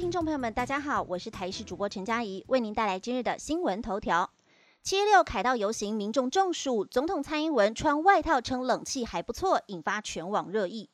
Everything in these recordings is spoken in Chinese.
听众朋友们，大家好，我是台视主播陈佳怡，为您带来今日的新闻头条。七一六凯道游行，民众中暑，总统蔡英文穿外套称冷气还不错，引发全网热议。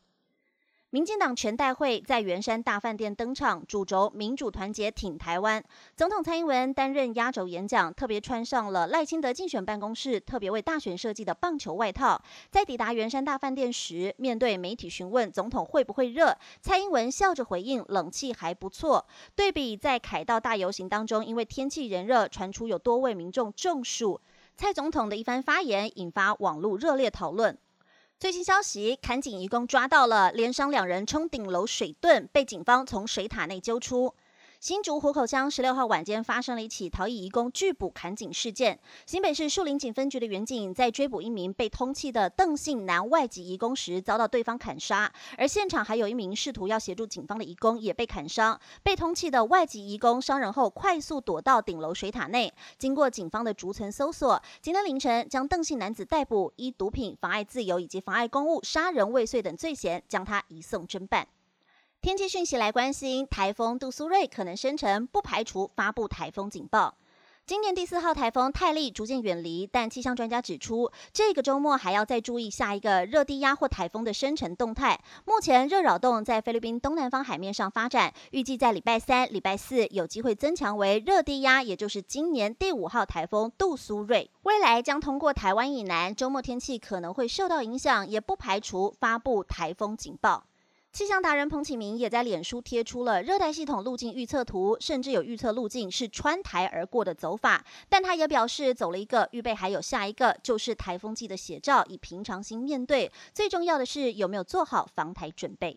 民进党全代会在圆山大饭店登场，主轴民主团结挺台湾。总统蔡英文担任压轴演讲，特别穿上了赖清德竞选办公室特别为大选设计的棒球外套。在抵达圆山大饭店时，面对媒体询问总统会不会热，蔡英文笑着回应：“冷气还不错。”对比在凯道大游行当中，因为天气炎热，传出有多位民众中暑，蔡总统的一番发言引发网络热烈讨论。最新消息，砍警一共抓到了，连伤两人冲顶楼水遁，被警方从水塔内揪出。新竹湖口乡十六号晚间发生了一起逃逸移工拒捕砍警事件。新北市树林警分局的员警在追捕一名被通缉的邓姓男外籍移工时，遭到对方砍杀，而现场还有一名试图要协助警方的移工也被砍伤。被通缉的外籍移工伤人后，快速躲到顶楼水塔内。经过警方的逐层搜索，今天凌晨将邓姓男子逮捕，依毒品、妨碍自由以及妨碍公务、杀人未遂等罪嫌，将他移送侦办。天气讯息来关心，台风杜苏芮可能生成，不排除发布台风警报。今年第四号台风泰利逐渐远离，但气象专家指出，这个周末还要再注意下一个热低压或台风的生成动态。目前热扰动在菲律宾东南方海面上发展，预计在礼拜三、礼拜四有机会增强为热低压，也就是今年第五号台风杜苏芮，未来将通过台湾以南，周末天气可能会受到影响，也不排除发布台风警报。气象达人彭启明也在脸书贴出了热带系统路径预测图，甚至有预测路径是穿台而过的走法。但他也表示，走了一个，预备还有下一个，就是台风季的写照，以平常心面对。最重要的是有没有做好防台准备。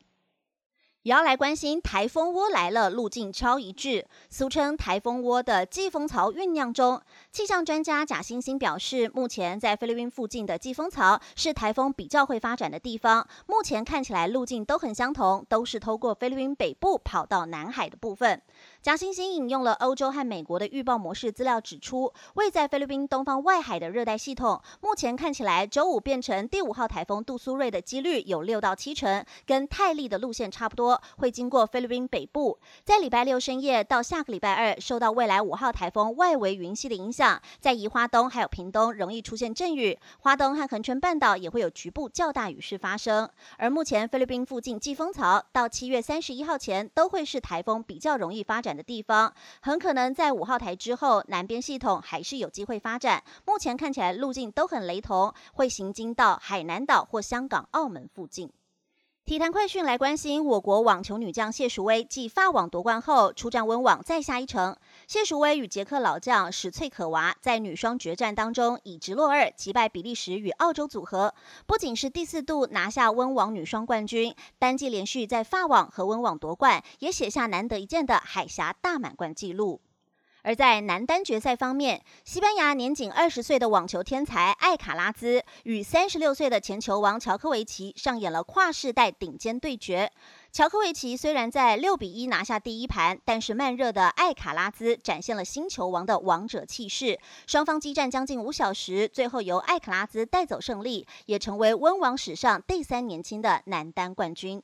也要来关心台风窝来了，路径超一致，俗称台风窝的季风槽酝酿中。气象专家贾星星表示，目前在菲律宾附近的季风槽是台风比较会发展的地方。目前看起来路径都很相同，都是透过菲律宾北部跑到南海的部分。贾星星引用了欧洲和美国的预报模式资料，指出位在菲律宾东方外海的热带系统，目前看起来周五变成第五号台风杜苏芮的几率有六到七成，跟泰利的路线差不多会经过菲律宾北部，在礼拜六深夜到下个礼拜二，受到未来五号台风外围云系的影响，在宜花东还有屏东容易出现阵雨，花东和恒春半岛也会有局部较大雨势发生。而目前菲律宾附近季风槽到七月三十一号前都会是台风比较容易发展的地方，很可能在五号台之后，南边系统还是有机会发展。目前看起来路径都很雷同，会行经到海南岛或香港、澳门附近。体坛快讯来关心，我国网球女将谢淑薇继法网夺冠后出战温网，再下一城。谢淑薇与捷克老将史翠可娃在女双决战当中以直落二击败比利时与澳洲组合，不仅是第四度拿下温网女双冠军，单季连续在法网和温网夺冠，也写下难得一见的海峡大满贯纪录。而在男单决赛方面，西班牙年仅二十岁的网球天才艾卡拉兹与三十六岁的前球王乔科维奇上演了跨世代顶尖对决。乔科维奇虽然在六比一拿下第一盘，但是慢热的艾卡拉兹展现了新球王的王者气势。双方激战将近五小时，最后由艾卡拉兹带走胜利，也成为温网史上第三年轻的男单冠军。